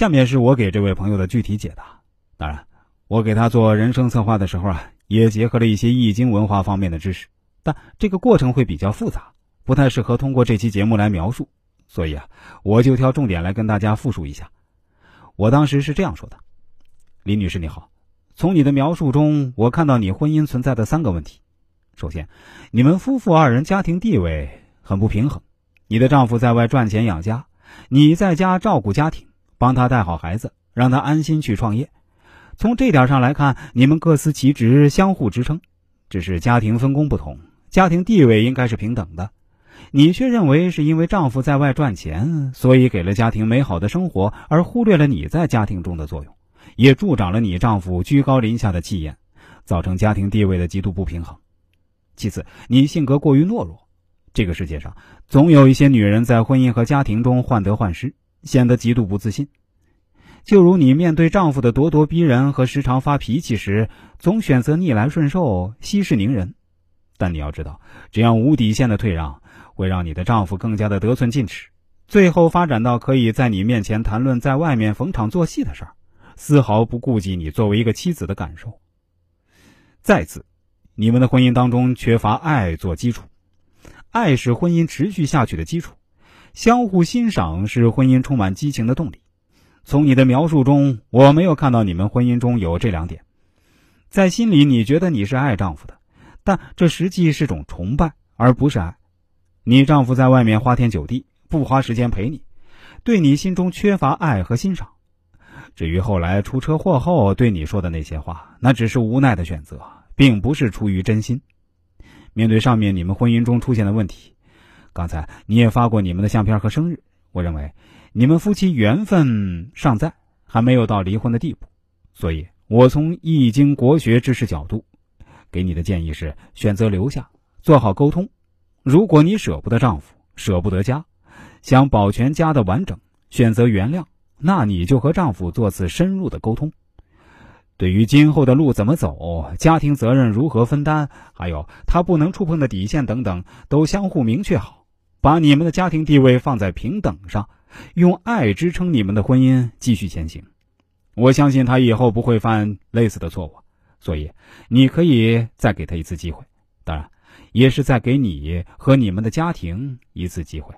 下面是我给这位朋友的具体解答。当然，我给他做人生策划的时候啊，也结合了一些易经文化方面的知识，但这个过程会比较复杂，不太适合通过这期节目来描述。所以啊，我就挑重点来跟大家复述一下。我当时是这样说的：“李女士你好，从你的描述中，我看到你婚姻存在的三个问题。首先，你们夫妇二人家庭地位很不平衡，你的丈夫在外赚钱养家，你在家照顾家庭，帮他带好孩子，让他安心去创业。从这点上来看，你们各司其职，相互支撑，只是家庭分工不同，家庭地位应该是平等的。”你却认为是因为丈夫在外赚钱，所以给了家庭美好的生活，而忽略了你在家庭中的作用，也助长了你丈夫居高临下的气焰，造成家庭地位的极度不平衡。其次，你性格过于懦弱。这个世界上总有一些女人在婚姻和家庭中患得患失，显得极度不自信。就如你面对丈夫的咄咄逼人和时常发脾气时，总选择逆来顺受、息事宁人。但你要知道，这样无底线的退让。会让你的丈夫更加的得寸进尺，最后发展到可以在你面前谈论在外面逢场作戏的事儿，丝毫不顾及你作为一个妻子的感受。再次，你们的婚姻当中缺乏爱做基础，爱是婚姻持续下去的基础，相互欣赏是婚姻充满激情的动力。从你的描述中，我没有看到你们婚姻中有这两点。在心里，你觉得你是爱丈夫的，但这实际是种崇拜，而不是爱。你丈夫在外面花天酒地，不花时间陪你，对你心中缺乏爱和欣赏。至于后来出车祸后对你说的那些话，那只是无奈的选择，并不是出于真心。面对上面你们婚姻中出现的问题，刚才你也发过你们的相片和生日，我认为你们夫妻缘分尚在，还没有到离婚的地步。所以，我从易经国学知识角度，给你的建议是选择留下，做好沟通。如果你舍不得丈夫，舍不得家，想保全家的完整，选择原谅，那你就和丈夫做次深入的沟通。对于今后的路怎么走，家庭责任如何分担，还有他不能触碰的底线等等，都相互明确好，把你们的家庭地位放在平等上，用爱支撑你们的婚姻继续前行。我相信他以后不会犯类似的错误，所以你可以再给他一次机会。当然。也是再给你和你们的家庭一次机会。